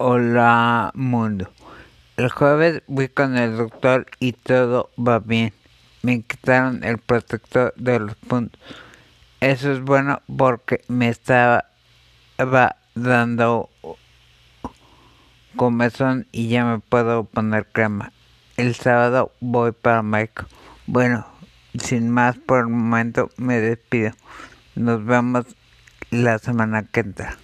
Hola mundo. El jueves fui con el doctor y todo va bien. Me quitaron el protector de los puntos. Eso es bueno porque me estaba dando comezón y ya me puedo poner crema. El sábado voy para México. Bueno, sin más por el momento me despido. Nos vemos la semana que entra.